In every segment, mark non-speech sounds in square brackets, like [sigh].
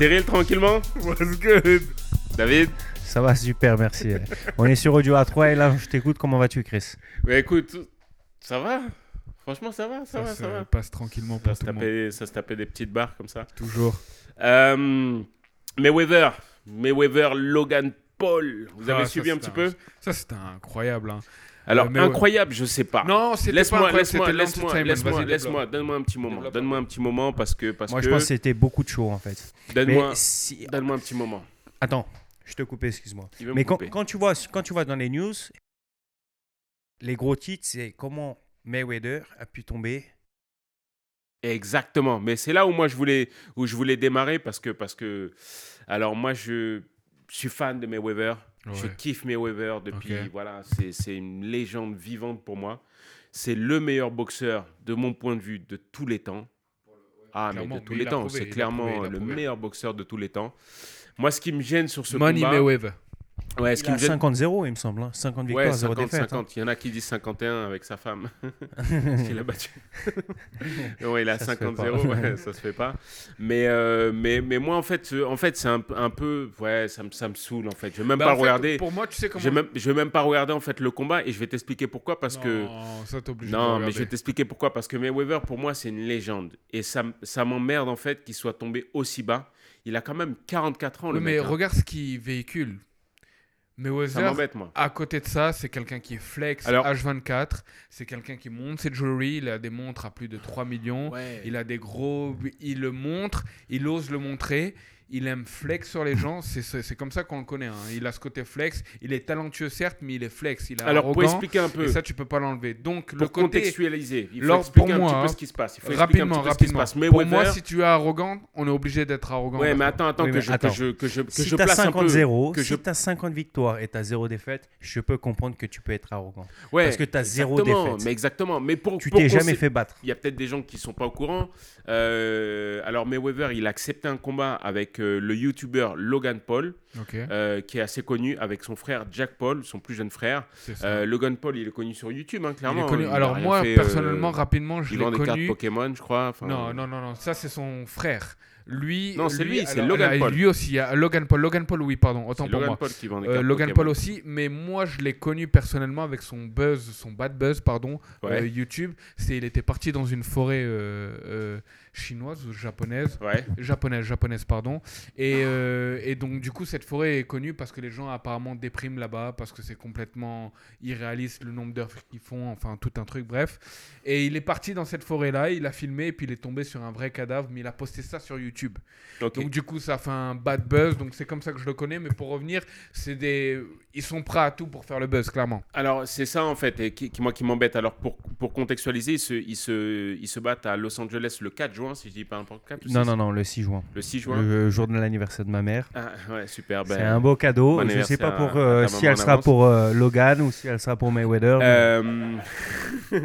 Cyril, tranquillement What's good? David Ça va super, merci. On est sur Audio A3 et là, je t'écoute. Comment vas-tu, Chris? Ouais, écoute, ça va Franchement, ça va, ça, Ça, va, se ça va. passe tranquillement Ça pour se, tout le monde. tapait, ça se tapait des petites barres comme ça. Toujours. Euh, Mayweather, Mayweather, Logan Paul. Vous avez Ah, ça, suivi un petit peu? Ça, c'était incroyable. hein. Alors, Euh, Mayweather- incroyable, je sais pas. Non, c'était pas Laisse-moi, laisse-moi, c'était laisse-moi, laisse-moi, laisse-moi, donne-moi un petit moment. Donne-moi un petit moment parce que, parce Moi, que, je pense que c'était beaucoup de show, en fait. donne-moi, Mais si... donne-moi un petit moment. Attends, je te coupe, excuse-moi. Mais quand, quand tu vois, quand tu vois dans les news, les gros titres, c'est comment Mayweather a pu tomber. Exactement, mais c'est là où moi je voulais où je voulais démarrer parce que parce que alors moi je suis fan de Mayweather, je kiffe Mayweather depuis voilà, c'est une légende vivante pour moi. C'est le meilleur boxeur de mon point de vue de tous les temps. Ah mais de tous mais les temps, c'est clairement prouvé, le meilleur boxeur de tous les temps. Moi ce qui me gêne sur ce Money combat Mayweather. Ouais, ce Il qui a me gêne 50-0, il me semble. hein. 50 victoires, Ouais, 0 50, défaite. hein. 50. Il y en a qui disent 51 avec sa femme. [laughs] Qu'il a battu. [laughs] ouais, il a Ça se fait 50-0, pas. ouais, [laughs] ça se fait pas. Mais, euh, mais, mais moi, en fait, euh, en fait c'est un, un peu. Ouais, ça me, ça me saoule, en fait. Je vais même Bah, pas en fait, regarder. Pour moi, tu sais comment. Je vais même, je vais même pas regarder, en fait, le combat et je vais t'expliquer pourquoi. Parce que. Non, ça t'oblige Non, mais je vais regarder. t'expliquer pourquoi. Parce que Mayweather, pour moi, c'est une légende. Et ça, ça m'emmerde, en fait, qu'il soit tombé aussi bas. Il a quand même 44 ans, le mais mec. hein. regarde ce qu'il véhicule. Mayweather, m'embête, moi. à côté de ça, c'est quelqu'un qui est flex Alors- H24. C'est quelqu'un qui monte ses jewelry. Il a des montres à plus de 3 millions. Ouais. Il a des gros. Il le montre. Il ose le montrer. Il aime flex sur les gens. C'est comme ça qu'on le connaît. hein. Il a ce côté flex. Il est talentueux, certes, mais il est flex. Il est Alors, pour expliquer un peu. Et ça, tu peux pas l'enlever. Donc, le pour côté. contextualiser, il faut Lors- expliquer pour un moi, petit peu ce qui se passe. Il faut un Rapidement, petit peu ce qui se rapidement. passe. Pour Mayweather, moi, si tu es arrogant, on est obligé d'être arrogant. Ouais, mais attends, attends, Oui, que, mais je, attends. que je, que je, que Si je t'as place un peu. 50-0, que si je- t'as 50 victoires et t'as 0 défaite, je peux comprendre que tu peux être arrogant. Ouais, parce que t'as zéro exactement, défaite. Mais exactement. Mais pour, Tu t'es jamais fait battre. Il y a peut-être des gens qui sont pas au courant. Euh, alors Mayweather, il a accepté un combat avec le YouTuber Logan Paul, euh, qui est assez connu, avec son frère Jack Paul, son plus jeune frère. Euh, Logan Paul, il est connu sur YouTube, hein, Il clairement. est connu. Il Alors moi, fait, euh, personnellement, rapidement, je il l'ai vend des cartes connu. Pokémon, je crois. enfin, Non, non, non, non, ça c'est son frère. Lui, Non, c'est lui, c'est Logan Paul. Lui aussi, il y a Logan Paul. Logan Paul, oui, pardon, autant pour Logan moi. Paul qui vend des Euh, cartes Logan Pokémon. Paul aussi, mais moi je l'ai connu personnellement avec son buzz, son bad buzz, pardon, Ouais. euh, YouTube. C'est, il était parti dans une forêt euh, chinoise ou japonaise, Ouais. japonaise, japonaise, pardon. Et, euh, et donc du coup cette forêt est connue parce que les gens apparemment dépriment là-bas parce que c'est complètement irréaliste le nombre d'heures qu'ils font, enfin tout un truc, bref. Et il est parti dans cette forêt-là, il a filmé et puis il est tombé sur un vrai cadavre, mais il a posté ça sur YouTube. Donc du coup, ça fait un bad buzz. Donc c'est comme ça que je le connais. Mais pour revenir, c'est des, ils sont prêts à tout pour faire le buzz, clairement. Alors, c'est ça en fait, et qui, qui- moi qui m'embête. Alors, pour, pour contextualiser, ils se, ils, se, ils se battent à Los Angeles le 4 juin, si je dis pas n'importe quoi. Non, non, non, le 6 juin. Le 6 juin. Le jour de l'anniversaire de ma mère. Ah, ouais, super. Ben, C'est un beau cadeau. bon Je sais pas pour à- euh, si elle sera avance. pour euh, Logan ou si elle sera pour Mayweather. mais- Euh, [laughs]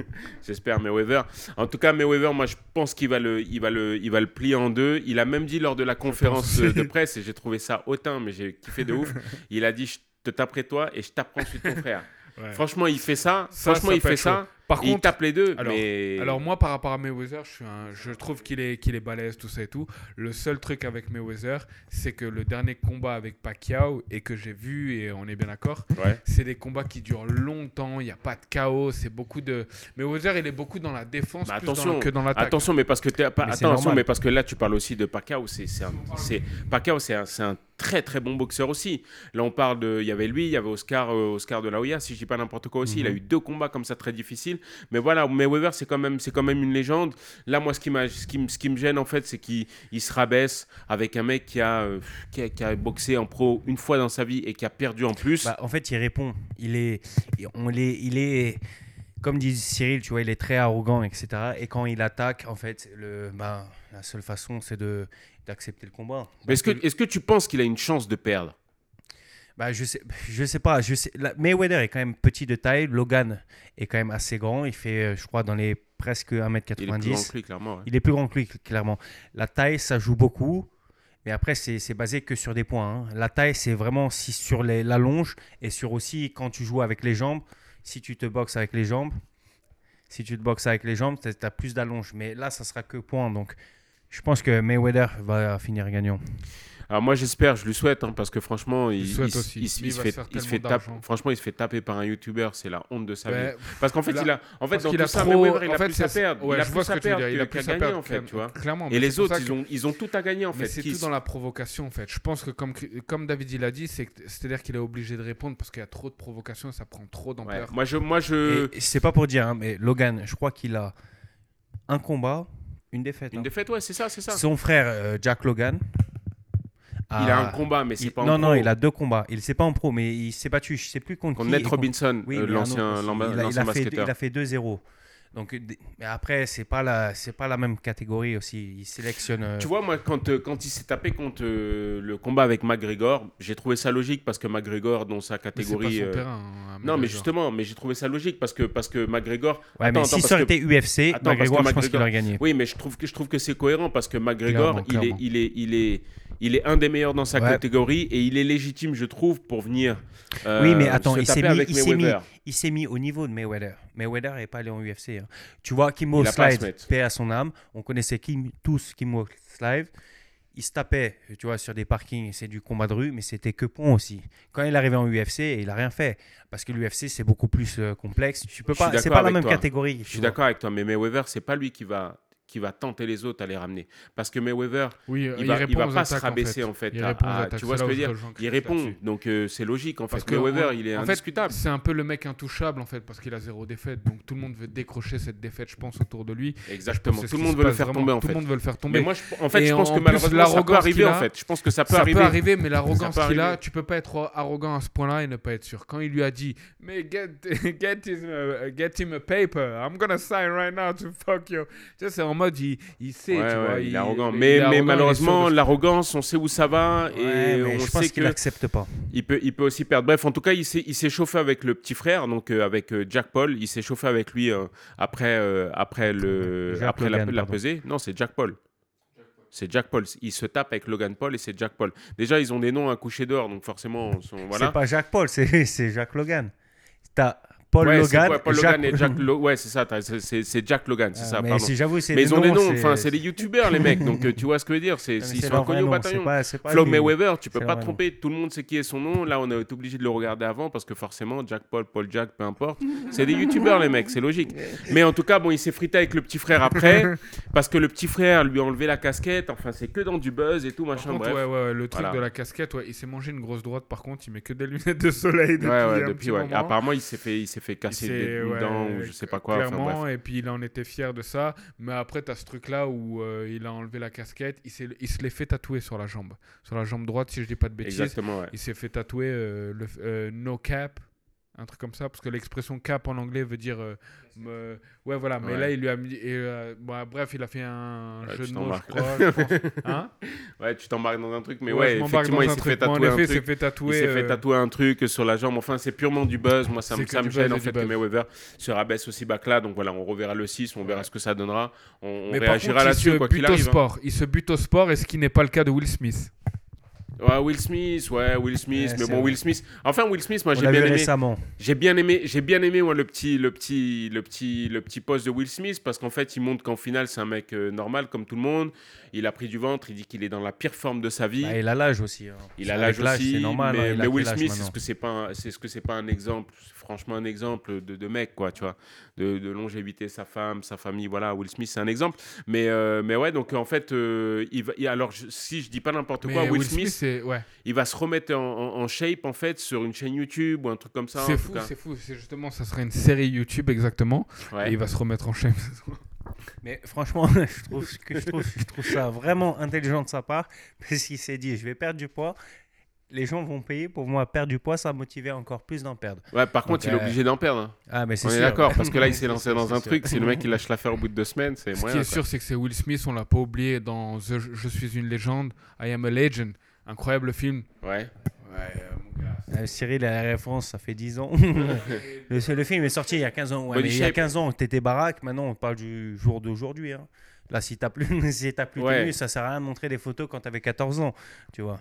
J'espère Mayweather. En tout cas, Mayweather, moi, je pense qu'il va le, il va le, il va le plier en deux. Il a même dit lors de la conférence de presse, et j'ai trouvé ça hautain, mais j'ai kiffé de ouf. [laughs] Il a dit, je te taperai toi et je taperai ensuite ton frère. Franchement, il fait ça. Ça, Franchement, ça il fait ça. Par et il contre, tape les deux. alors- mais... alors moi, par rapport à Mayweather, je, suis un- je trouve qu'il est, qu'il est balèze, tout ça et tout. Le seul truc avec Mayweather, c'est que le dernier combat avec Pacquiao et que j'ai vu et on est bien d'accord, Ouais. c'est des combats qui durent longtemps. Il n'y a pas de chaos. C'est beaucoup de. Mayweather, il est beaucoup dans la défense Bah, plus dans- attention, que dans l'attaque. Attention, mais parce que pas, Mais attention, normal. mais parce que là tu parles aussi de Pacquiao, c'est c'est Pacquiao, c'est un très très bon boxeur aussi. Là on parle de, il y avait lui, il y avait Oscar, euh, Oscar de la Hoya, si je dis pas n'importe quoi aussi. Il a Mhm. eu deux combats comme ça très difficiles. Mais voilà, Mayweather c'est quand même c'est quand même une légende. Là moi ce qui m'a, ce qui, me- ce qui me gêne en fait, c'est qu'il il se rabaisse avec un mec qui a, euh, qui a qui a boxé en pro une fois dans sa vie et qui a perdu en plus. Bah, en fait, il répond. Il est, on il est, comme dit Cyril, tu vois, il est très arrogant, etc. Et quand il attaque, en fait, le, bah, la seule façon, c'est de d'accepter le combat. Mais est-ce que, est-ce que tu penses qu'il a une chance de perdre? Bah, je sais, je sais pas. Je sais, la- Mayweather est quand même petit de taille. Logan est quand même assez grand. Il fait, euh, je crois, dans les presque 1m90. Il est plus grand que lui, clairement. ouais. Il est plus grand que lui, clairement. La taille, ça joue beaucoup. Mais après, c'est c'est basé que sur des points. hein. La taille, c'est vraiment si sur les, la longe et sur aussi quand tu joues avec les jambes. Si tu te boxes avec les jambes, si tu te boxes avec les jambes, tu as plus d'allonge. Mais là, ça sera que points. Donc, Je pense que Mayweather va finir gagnant. Alors moi j'espère, je lui souhaite, hein, parce que franchement, il, se- Lui, il il se va fait, se. Franchement, il se fait taper par un YouTuber, c'est la honte de sa vie. Ouais, Parce qu'en fait, là- il a, en fait, dans tout a ça, trop- Mayweather, il en a fait, plus à perdre. ouais, il a je plus à que tu veux perdre il a plus à gagner perdre, en fait, tu vois. Clairement. Et les autres, ils ont, ils ont tout à gagner en Mais fait. c'est tout dans la provocation en fait. Je pense que comme, comme David il a dit, c'est-à-dire qu'il est obligé de répondre parce qu'il y a trop de provocation et ça prend trop d'ampleur. Moi je, moi je, c'est pas pour dire, hein, mais Logan, je crois qu'il a un combat, une défaite. une hein. défaite, ouais, c'est ça, c'est ça. Son frère euh, Jack Logan. Il a un combat, mais c'est il- pas en non, non, pro. il a deux combats. Il s'est pas en pro, mais il s'est battu. Je sais plus contre, Contre qui. Contre- Robinson, Oui, euh, l'ancien il il a fait 2-0. Donc, mais après, c'est pas la, c'est pas la même catégorie aussi. Il sélectionne. euh, Tu vois, moi, quand, euh, quand il s'est tapé contre euh, le combat avec McGregor, j'ai trouvé ça logique parce que McGregor, dans sa Mais c'est pas catégorie. son euh, terrain, hein, Non, mais McGregor. justement, mais j'ai trouvé ça logique parce que, parce que McGregor. Ouais, Attends, mais attends, si parce ça aurait que- été UFC, Attends, McGregor, que je pense qu'il McGregor- aurait gagné. Oui, mais je trouve que, je trouve que c'est cohérent parce que McGregor, Clairement, il, est, il, est, il, est, il est un des meilleurs dans sa Ouais. catégorie et il est légitime, je trouve, pour venir. euh, Oui, mais attends, se il s'est mis- il mis-. Il s'est mis au niveau de Mayweather. Mayweather n'est pas allé en UFC. hein. Tu vois, Kimbo mettre. paix à son âme. On connaissait Kim, tous Kimbo Slide. Il se tapait, tu vois, sur des parkings, c'est du combat de rue, mais c'était que pont aussi. Quand il est arrivé en UFC, il a rien fait. Parce que l'UFC, c'est beaucoup plus euh, complexe. Tu peux pas, c'est pas la même toi. catégorie. Je suis d'accord avec toi, mais Mayweather, c'est pas lui qui va, qui va tenter les autres à les ramener. Parce que Mayweather, Oui, il va, il va pas se en rabaisser fait. en fait. À- à- attaques, tu vois ce que je veux dire Il répond, donc euh, c'est logique en Parce fait. que Mayweather, on- il est en indiscutable. c'est un peu le mec intouchable en fait parce qu'il a zéro défaite. Donc tout le monde veut décrocher cette défaite, je pense, autour de lui. Exactement. Tout le monde veut le faire tomber en Tout fait. le monde veut le faire tomber. Mais moi, je- en fait, Et je pense en que plus, malheureusement, ça peut arriver en fait. Je pense que ça peut Ça arriver. peut arriver, mais l'arrogance qu'il a, tu peux pas être arrogant à ce point-là et ne pas être sûr. Quand il lui a dit, mais get, [laughs] uh, him a paper, I'm gonna sign right now to fuck you. Tu sais, c'est mode, il, il sait, Ouais, tu ouais, vois. il est arrogant. il Mais, est mais arrogant, il est malheureusement, l'arrogance, on sait où ça va et mais on je pense sait qu'il n'accepte pas. il peut, il peut aussi perdre. Bref, en tout cas, il s'est, chauffé avec le petit frère, donc euh, avec euh, Jack Paul. Il s'est chauffé avec lui euh, après, euh, après, le, Jack après la, Logan, la pardon. pesée. Non, c'est Jack Paul. C'est Jack Paul. Il se tape avec Logan Paul et c'est Jack Paul. Déjà, ils ont des noms à coucher dehors, donc forcément, sont- voilà. C'est pas Jacques Paul, c'est [laughs] c'est Jacques Logan. T'as Paul Ouais, Logan, quoi, Paul Jacques- Logan et Jack Lo- Ouais, c'est ça, c'est- Jack Logan, c'est Ah, ça, mais pardon. si j'avoue, c'est Mais des ils ont des noms, enfin, c'est des youtubeurs, les mecs, donc euh, tu vois ce que je veux dire. Ils sont inconnus au bataillon. lui. Mayweather, tu peux pas te tromper, tout le monde sait qui est son nom. Là, on est obligé de le regarder avant parce que forcément, Jack Paul, Paul Jack, peu importe. C'est des youtubeurs, les mecs, c'est logique. Mais en tout cas, bon, il s'est frité avec le petit frère après [laughs] parce que le petit frère lui a enlevé la casquette. Enfin, c'est que dans du buzz et tout, machin, contre, bref. ouais, ouais, le truc Voilà. de la casquette, ouais, il s'est mangé une grosse droite. Par contre, il met que des lunettes de soleil depuis, Ouais, ouais, un depuis, petit ouais. moment. Apparemment, il s'est fait, il s'est fait casser des ouais, dents ou je sais pas quoi. Enfin, Clairement, bref. et puis il en était fier de ça. Mais après, tu as ce truc-là où euh, il a enlevé la casquette. Il, s'est- il se l'est fait tatouer sur la jambe. Sur la jambe droite, si je dis pas de bêtises. Exactement, ouais. Il s'est fait tatouer euh, le, euh, no cap, un truc comme ça, parce que l'expression cap en anglais veut dire. euh, me- Ouais, voilà, mais Ouais. là, il lui a mis. et, euh, bon, bref, il a fait un Ouais, jeu de mots, je crois. je pense. [laughs] Hein Ouais, tu t'embarques dans un truc, mais Ouais, effectivement, il s'est fait Bon, tatouer en un effet, truc. fait tatouer. Il s'est fait tatouer un truc sur la jambe. Enfin, c'est purement du buzz. Moi, ça, me- ça me gêne en fait que. Mayweather se rabaisse aussi bas que là. Donc voilà, on reverra le 6, on verra ce que ça donnera. On, on Mais par réagira contre, il là-dessus se quoi qu'il bute au arrive. hein. sport. Il se bute au sport, et ce qui n'est pas le cas de Will Smith. Ouais, Will Smith, ouais, Will Smith. Ouais, mais c'est bon, vrai. Will Smith. Enfin, Will Smith, moi, j'ai bien aimé. récemment. J'ai bien aimé, j'ai bien aimé moi le petit, le petit, le petit, le petit poste de Will Smith parce qu'en fait il montre qu'en finale c'est un mec euh, normal comme tout le monde. Il a pris du ventre, il dit qu'il est dans la pire forme de sa vie. Bah, il a l'âge aussi. hein. Il a l'âge aussi, c'est normal. mais, hein, mais Will Smith, maintenant est-ce que c'est pas, un- c'est ce que c'est pas un exemple, c'est franchement un exemple de, de mec quoi, tu vois, de, de longévité, sa femme, sa famille, voilà. Will Smith c'est un exemple, mais euh, mais ouais, donc en fait, euh, il va, il- alors je- si je dis pas n'importe quoi, Will, Smith, c'est ouais. il va se remettre en, en- en shape en fait sur une chaîne YouTube ou un truc comme ça. C'est fou, c'est fou. C'est justement, ça serait une série YouTube exactement. Ouais. Et il va se remettre en chaîne. [laughs] Mais franchement, [laughs] je trouve, que je, trouve, je trouve ça vraiment intelligent de sa part parce qu'il s'est dit je vais perdre du poids. Les gens vont payer pour moi perdre du poids, ça va motiver encore plus d'en perdre. Ouais, par contre, Donc, il est euh, obligé d'en perdre. hein. Ah, mais c'est On est d'accord, parce que là, il s'est [laughs] lancé dans un sûr. truc. Si le mec il lâche l'affaire au bout de deux semaines, c'est Ce moyen. qui est quoi. sûr, c'est que c'est Will Smith. On l'a pas oublié dans The Je suis une légende, I Am a Legend. Incroyable film. Ouais. Ouais, mon gars. Euh, Cyril a la référence, ça fait 10 ans. [laughs] le, c'est- le film est sorti il y a 15 ans. Ouais, Body mais il y a shape. 15 ans, t'étais baraque. Maintenant, on parle du jour d'aujourd'hui. hein. Là, si t'as plus, [laughs] si t'as plus Ouais. tenu, ça sert à rien de montrer des photos quand t'avais 14 ans. Tu vois.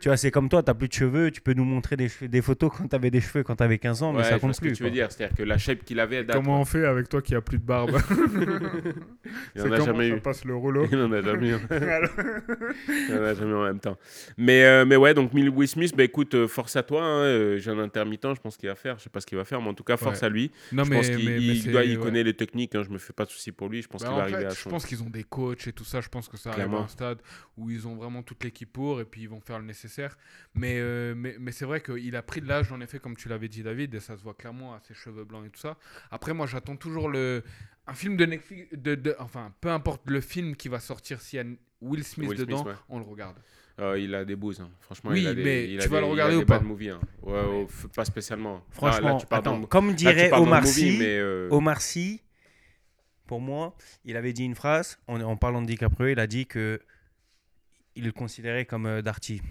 Tu vois, c'est comme toi, t'as plus de cheveux, tu peux nous montrer des, photos quand t'avais des cheveux quand t'avais 15 ans, mais ça compte ce que plus. tu veux dire. C'est-à-dire que la shape qu'il avait, elle date. Comment on fait avec toi qui a plus de barbe [laughs] Il en a jamais ça eu. passe le rouleau Il en a jamais eu. [laughs] Il en a jamais eu en même temps. Mais, euh, mais ouais, donc Will Smith, bah, écoute, euh, force à toi. hein, euh, J'ai un intermittent, je pense qu'il va faire. Je sais pas ce qu'il va faire, mais en tout cas, force Ouais. à lui. Non, je mais, pense qu'il doit- il ouais. connaît les techniques. hein, je me fais pas de soucis pour lui. Je pense Bah, qu'il va arriver fait, à je pense qu'ils ont des coachs et tout ça. Je pense que ça arrive à un stade où ils ont vraiment toute l'équipe pour et puis ils vont faire le nécessaire. Mais, euh, mais, mais c'est vrai qu'il a pris de l'âge, en effet, comme tu l'avais dit, David, et ça se voit clairement à ses cheveux blancs et tout ça. Après, moi, j'attends toujours le. Un film de Netflix, de, de- enfin, peu importe le film qui va sortir, s'il y a Will Smith Will Smith, dedans, ouais. on le regarde. Euh, il a des bouses. hein. Franchement, Oui, il a des, mais il tu a vas des- le a regarder des ou pas? bad movies, hein. Ouais, ouais, f- pas spécialement. Là- Franchement, là, tu parles attends, d'un- comme là, dirait d'un Omar movie, Sy, mais, euh, Omar Sy, pour moi, il avait dit une phrase en, en parlant de DiCaprio. Il a dit que il le considérait comme euh, Darty.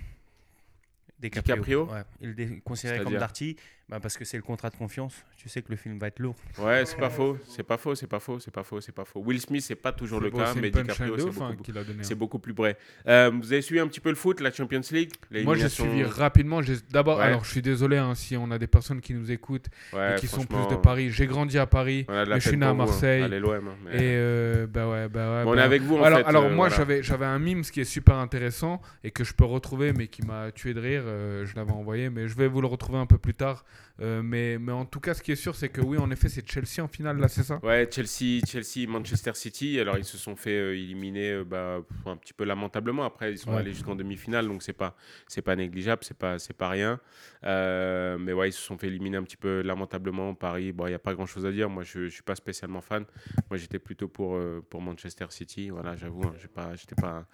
DiCaprio. Ouais, il le dé- considérait comme Darty bah, parce que c'est le contrat de confiance. Tu sais que le film va être lourd. Ouais, c'est pas faux, c'est pas faux, c'est pas faux, c'est pas faux, c'est pas faux. Will Smith, c'est pas toujours le beau, cas, mais DiCaprio, de c'est hein, beaucoup, qu'il a donné. c'est hein. beaucoup plus vrai. Euh, vous avez suivi un petit peu le foot, la Champions League Moi, j'ai suivi rapidement. j'ai- D'abord, Ouais. alors, je suis désolé hein, si on a des personnes qui nous écoutent Ouais, et qui sont plus de Paris. J'ai grandi à Paris. mais je suis né à hein. Marseille. Allez, hein, mais- Et euh, bah ouais, bah ouais. Bon, on bah- est avec vous, en alors, fait. alors euh, moi, voilà. j'avais, j'avais un mime ce qui est super intéressant et que je peux retrouver, mais qui m'a tué de rire. euh, je l'avais envoyé, mais je vais vous le retrouver un peu plus tard. Euh, mais, mais en tout cas, ce qui est sûr, c'est que oui, en effet, c'est Chelsea en finale, là, c'est ça? Ouais, Chelsea, Chelsea, Manchester City. Alors, ils se sont fait euh, éliminer euh, bah, un petit peu lamentablement. Après, ils sont Ouais. allés jusqu'en demi-finale, donc c'est pas, c'est pas négligeable, c'est pas, c'est pas rien. Mais ouais, ils se sont fait éliminer un petit peu lamentablement. Paris, bon, il y a pas grand-chose à dire. Moi, je, je suis pas spécialement fan. Moi, j'étais plutôt pour, pour Manchester City. Voilà, j'avoue, hein, j'ai pas, j'étais pas.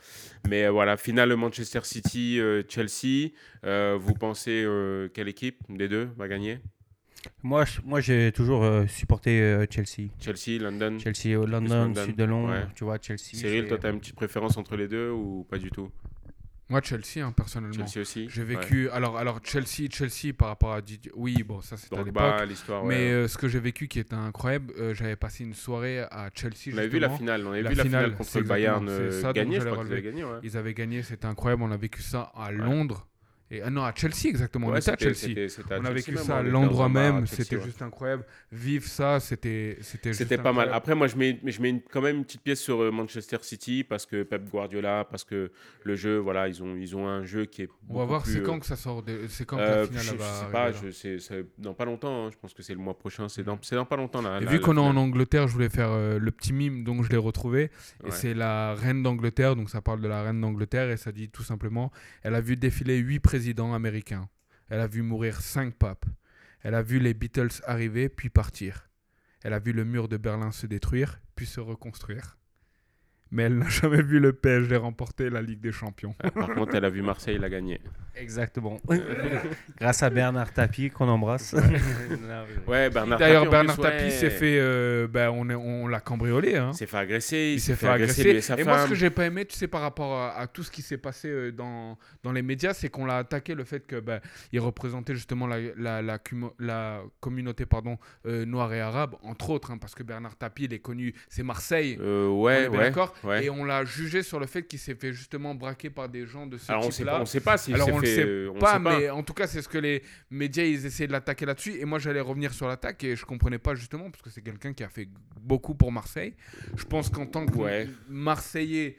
Mais voilà, finale Manchester City, Chelsea. Vous pensez quelle équipe? Des deux va gagner Moi, je- moi j'ai toujours euh, supporté euh, Chelsea. Chelsea, London. Chelsea London, London, sud de Londres, ouais. tu vois, Chelsea. Cyril, c'est- toi, tu as une petite préférence entre les deux ou pas du tout? Moi, Chelsea, hein, personnellement. Chelsea aussi? J'ai Ouais. vécu. Alors, alors Chelsea, Chelsea par rapport à Didier. Oui, bon, ça c'était à l'époque. L'histoire. Mais euh, ce que j'ai vécu qui était incroyable, euh, j'avais passé une soirée à Chelsea. on avait vu la finale, on avait La vu la finale, finale contre c'est le Bayern c'est gagné, je crois qu'ils avaient gagné. Ouais. Ils avaient gagné, c'était incroyable. On a vécu ça à Londres. Et, ah non, à Chelsea exactement. on était à Chelsea. à On a Chelsea vécu même, ça à l'endroit même. C'était ouais. juste incroyable. Vivre ça, c'était c'était pas mal. Après, moi, je mets, je mets une- quand même une petite pièce sur euh, Manchester City parce que Pep Guardiola, parce que le jeu, voilà, ils ont, ils ont un jeu qui est. On va voir c'est euh, quand que ça sort. C'est quand que euh, la finale je, elle je va sais pas, c'est, dans pas longtemps. hein. Je pense que c'est le mois prochain. C'est dans, c'est dans pas longtemps là. Et vu qu'on est en. Angleterre, je voulais faire euh, le petit mime, donc je l'ai retrouvé. Et c'est la reine d'Angleterre, donc ça parle de la reine d'Angleterre, et ça dit tout simplement elle a vu défiler huit présidents américains. Elle a vu mourir cinq papes. Elle a vu les Beatles arriver, puis partir. Elle a vu le mur de Berlin se détruire, puis se reconstruire. Mais elle n'a jamais vu le PSG remporter la Ligue des Champions. Euh, Par contre, elle a vu Marseille la gagner. Exactement. [laughs] Grâce à Bernard Tapie, qu'on embrasse. Ouais, [laughs] Bernard D'ailleurs, Bernard plus, Tapie ouais. s'est fait. euh, ben, on est- on l'a cambriolé. Hein. Il s'est fait agresser. Il s'est fait lui agresser. et sa Et moi, ce que j'ai pas aimé, tu sais, par rapport à, à tout ce qui s'est passé euh, dans, dans les médias, c'est qu'on l'a attaqué le fait que ben, il représentait justement la, la, la, communauté pardon, euh, noire et arabe, entre autres, hein, parce que Bernard Tapie, il est connu, c'est Marseille. Euh, ouais, ouais. d'accord ouais. Et on l'a jugé sur le fait qu'il s'est fait justement braquer par des gens de ce Alors, type-là. pas, on sait pas s'il Alors, s'est on le fait. sait euh, on pas, sait mais en tout cas, c'est ce que les médias ils essayaient de l'attaquer là-dessus. Et moi, j'allais revenir sur l'attaque et je comprenais pas justement parce que c'est quelqu'un qui a fait beaucoup pour Marseille. Je pense qu'en tant que Ouais. Marseillais,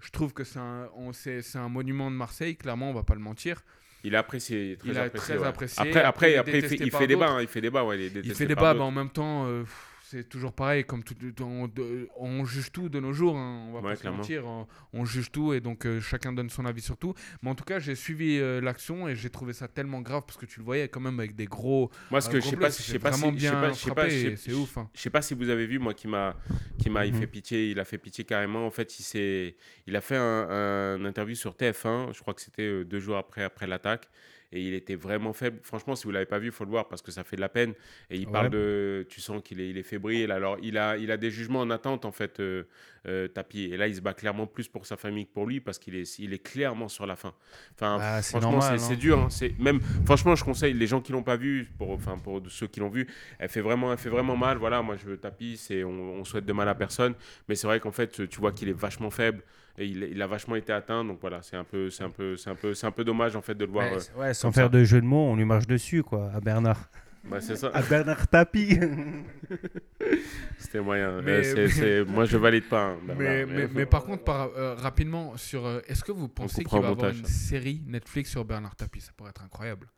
je trouve que c'est un, on- c'est, c'est un monument de Marseille. Clairement, on va pas le mentir. Il a apprécié, très Il a apprécié. très ouais. apprécié. Après, Après, après, il après, il fait, il fait débat. hein, il fait débat, ouais. Il, Il fait débat, mais en même temps, euh, pff, c'est toujours pareil. Comme tout, on, on juge tout de nos jours. hein, on va Ouais, pas se mentir. On, on juge tout et donc euh, chacun donne son avis sur tout. Mais en tout cas, j'ai suivi euh, l'action et j'ai trouvé ça tellement grave parce que tu le voyais quand même avec des gros. Moi, ce un que je sais pas, je sais pas, si, je sais bien pas, je sais c'est ouf. hein. Je sais pas si vous avez vu, moi, qui m'a, qui m'a, il Mhm. fait pitié, il a fait pitié carrément. En fait, il s'est, il a fait un, un interview sur TF1. Je crois que c'était euh, deux jours après, après l'attaque. Et il était vraiment faible. Franchement, si vous l'avez pas vu, il faut le voir parce que ça fait de la peine. Et il Ouais. parle de, tu sens qu'il est, il est fébrile. Alors, il a, il a des jugements en attente en fait, euh, euh, Tapi. Et là, il se bat clairement plus pour sa famille que pour lui parce qu'il est, il est clairement sur la fin. Enfin, Ah, c'est franchement, c'est, hein. c'est dur. hein. C'est même, franchement, je conseille les gens qui l'ont pas vu, pour, enfin, pour ceux qui l'ont vu, elle fait vraiment, elle fait vraiment mal. Voilà, moi, je Tapi, c'est, on, on souhaite de mal à personne. Mais c'est vrai qu'en fait, tu vois qu'il est vachement faible. et il, il a vachement été atteint. Donc voilà, c'est un peu, c'est un peu, c'est un peu, c'est un peu dommage en fait de le voir. Ouais, euh, ouais, sans faire ça. de jeu de mots, on lui marche dessus, quoi, à Bernard. Bah, c'est ça. À Bernard Tapie. [laughs] C'était moyen. Mais- Euh, c'est- c'est- moi, je valide pas. hein, Bernard, Mais, mais, mais par contre, par, euh, rapidement, sur, euh, est-ce que vous pensez qu'il va au avoir une série Netflix sur Bernard Tapie? Ça pourrait être incroyable.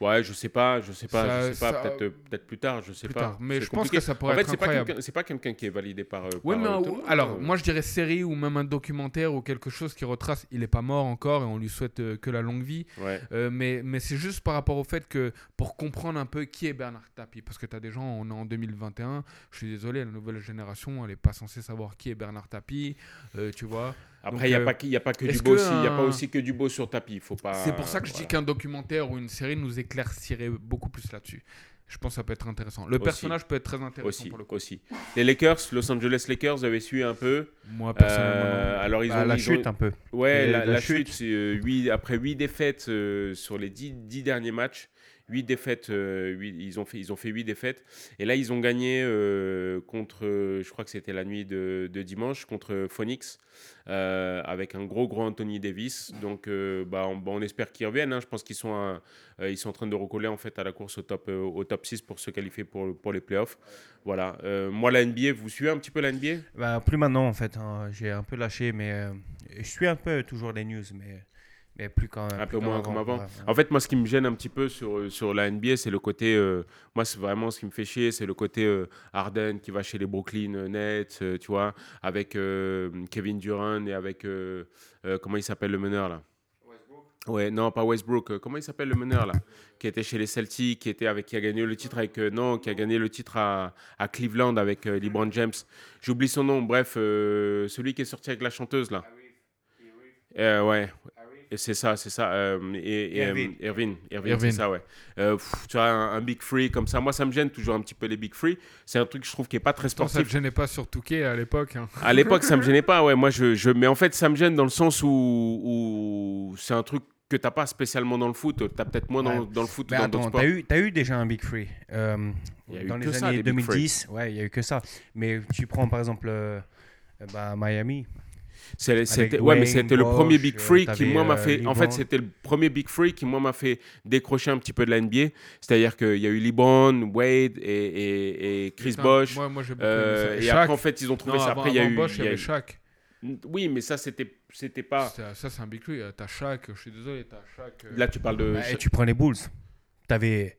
Ouais, je sais pas, je sais pas, Ça- je sais pas. Peut-être, euh, peut-être plus tard, je sais Plus pas. tard. Mais je pense que ça pourrait en fait, être c'est pas incroyable. quelqu'un, c'est pas quelqu'un qui est validé par. euh, Oui, par, mais euh, alors, moi je dirais série ou même un documentaire ou quelque chose qui retrace. Il n'est pas mort encore et on lui souhaite euh, que la longue vie. Ouais. Euh, mais mais c'est juste par rapport au fait que pour comprendre un peu qui est Bernard Tapie, parce que tu as des gens, on est en 2021, je suis désolé, la nouvelle génération, elle n'est pas censée savoir qui est Bernard Tapie, tu vois. Après, il n'y a, euh, pas que- y a pas que du beau que aussi. Il n'y a pas un- aussi que du beau sur tapis. Faut pas. c'est pour ça que je dis qu'un documentaire ou une série nous éclaircirait beaucoup plus là-dessus. Je pense que ça peut être intéressant. Le Aussi. personnage peut être très intéressant Aussi, pour le coup. aussi. Les Lakers, Los Angeles Lakers, avez suivi un peu. Moi, Euh, personnellement. non. alors, ils Bah, ont. la ils ont- chute, un peu. Ouais, la, la la chute. chute, euh, huit- après 8 défaites euh, sur les 10, derniers matchs. 8 défaites, euh, ils, ont fait, ils ont fait 8 défaites. Et là, ils ont gagné euh, contre, euh, je crois que c'était la nuit de, dimanche, contre Phoenix, avec un gros, gros Anthony Davis. Donc, bah, on, bah, on espère qu'ils reviennent. hein. Je pense qu'ils sont, sont en train de recoller en fait, à la course au top, au top 6 pour se qualifier pour, pour les playoffs. Voilà. Moi, la NBA, vous suivez un petit peu la NBA Bah, plus maintenant, en fait. hein. J'ai un peu lâché, mais je suis un peu toujours les news, mais, mais plus quand même. Un plus peu moins comme avant. En fait, moi, ce qui me gêne un petit peu sur, sur la NBA, c'est le côté. euh, moi, c'est vraiment ce qui me fait chier, c'est le côté euh, Harden qui va chez les Brooklyn euh, Nets, euh, tu vois, avec euh, Kevin Durant et avec. euh, euh, comment il s'appelle le meneur, là? Ouais, non, pas Westbrook. euh, comment il s'appelle le meneur, là? Qui était chez les Celtics, qui, était avec, qui a gagné le titre avec. euh, non, qui a gagné le titre à, à Cleveland avec euh, LeBron James. J'oublie son nom. Bref, euh, celui qui est sorti avec la chanteuse, là. Euh, ouais, c'est ça, c'est ça. euh, et, et, euh, Irving. c'est ça, ouais. Euh, pff, tu vois, un, un big free comme ça. Moi, ça me gêne toujours un petit peu les big free. C'est un truc que je trouve qui est pas très Pourtant, ça ne sportif. te gênait pas sur Touquet à l'époque. hein. À l'époque, ça me [laughs] gênait pas, ouais. Moi, je, je, mais en fait, ça me gêne dans le sens où, où c'est un truc que t'as pas spécialement dans le foot. T'as peut-être moins dans, Ouais. dans le foot ou Mais dans d'autres attends, sports. t'as eu, t'as eu déjà un Big Free. Euh, Il y a eu dans que les ça, années Big Free. 2010, ouais, il y a eu que ça. Mais tu prends par exemple euh, bah, Miami. C'était, ouais, mais c'était le premier big euh, free qui t'avais, moi m'a euh, fait. En fait, c'était le premier big free qui moi m'a fait décrocher un petit peu de la NBA. C'est-à-dire qu'il y a eu LeBron, Wade et, et, et Chris Putain, Bosh. Moi, moi j'ai beaucoup Euh, et après, en fait, ils ont trouvé Non, ça. avant- Après, il y a eu. Bosh, il il y avait Shaq. Oui, mais ça, c'était, c'était pas. Ça, c'est un big lui. T'as Shaq, je suis désolé, t'as Shaq. euh, Là, tu parles de. Bah, et tu prends les Bulls. T'avais.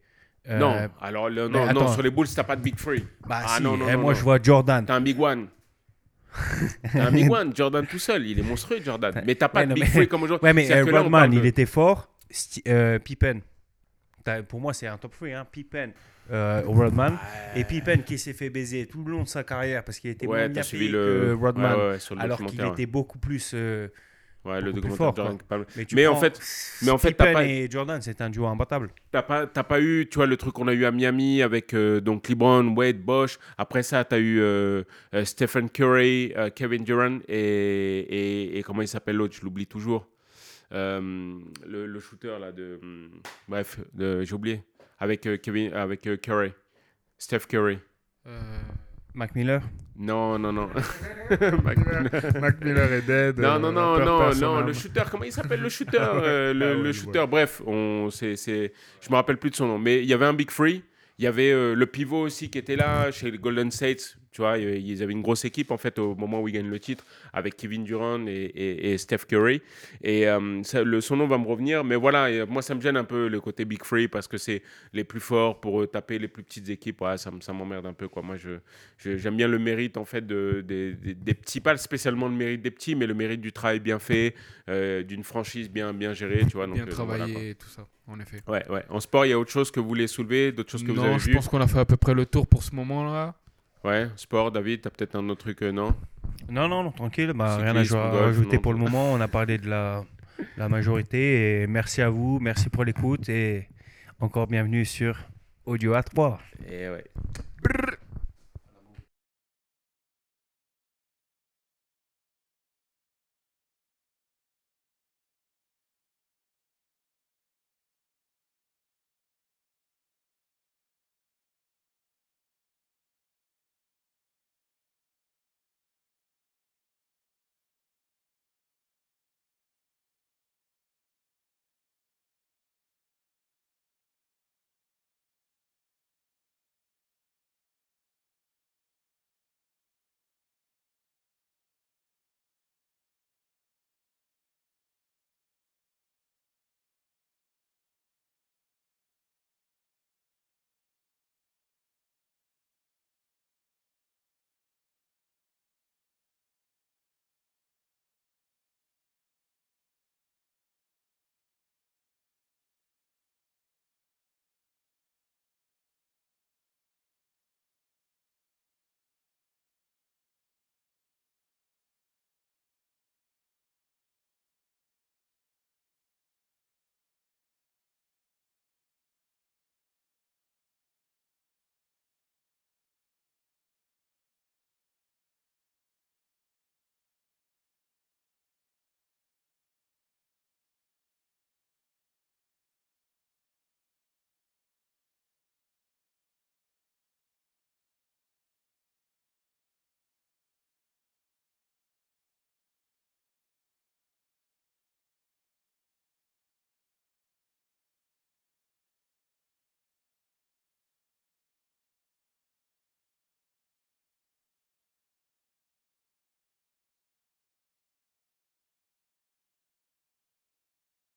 euh, Non, alors le- non, sur les Bulls, t'as pas de big free. Bah, Ah, si, non, non, eh, non, moi non. je vois Jordan. T'as un big one. T'as un [laughs] big one, Jordan tout seul, il est monstrueux, Jordan. Mais t'as pas Ouais, de big mais- comme aujourd'hui. [laughs] Ouais, mais euh, Rodman, de- il était fort. Sti- euh, Pippen. Pour moi, c'est un top 3. Hein. Pippen, euh, Rodman. Et Pippen qui s'est fait baiser tout le long de sa carrière parce qu'il était Ouais, moins bien suivi payé le. que Rodman. Ouais, alors qu'il était beaucoup plus. Ouais, le documentaire fort, mais tu Mais en fait- mais en fait, t'as Pippen pas- et Jordan, c'est un duo imbattable. T'as pas, t'as pas eu, tu vois, le truc qu'on a eu à Miami avec euh, donc LeBron, Wade, Bosch. Après ça, t'as eu euh, euh, Stephen Curry, euh, Kevin Durant et, et, et comment il s'appelle l'autre, je l'oublie toujours. Euh, le, le shooter là de. hum, bref, de- j'ai oublié. Avec, euh, Kevin, avec euh, Curry. Steph Curry. Euh, Mac Miller? Non, non, non. [laughs] Mac Miller- Mac Miller est dead. Non, euh, non, non, per- non, non, le shooter, comment il s'appelle le shooter euh, Le, [laughs] Ah le je shooter, bref, on, c'est, c'est, je me rappelle plus de son nom, mais il y avait un Big Free, il y avait euh, le pivot aussi qui était là chez les Golden States, tu vois, il- ils avaient une grosse équipe en fait au moment où ils gagnent le titre avec Kevin Durant et, et- et Steph Curry, et euh, ça, le, son nom va me revenir, mais voilà, et, euh, moi ça me gêne un peu le côté Big Free parce que c'est les plus forts pour euh, taper les plus petites équipes, ouais, ça, ça m'emmerde un peu, quoi, moi je, je- j'aime bien le mérite en fait de, des- petits, pas spécialement le mérite des petits, mais le mérite du travail bien fait, euh, d'une franchise bien, bien gérée, tu vois. Donc, Bien donc voilà, travaillé et tout ça, en effet. ouais, ouais. En sport, il y a autre chose que vous voulez soulever, d'autres choses que vous Non, avez je vues pense qu'on a fait à peu près le tour pour ce moment-là. Ouais, sport, David, t'as peut-être un autre truc, euh, non? Non, non, non, tranquille. Bah, rien à golf, rajouter non? pour le moment. On a parlé de la, la majorité. Et merci à vous. Merci pour l'écoute. Et encore bienvenue sur Audio A3. Et ouais.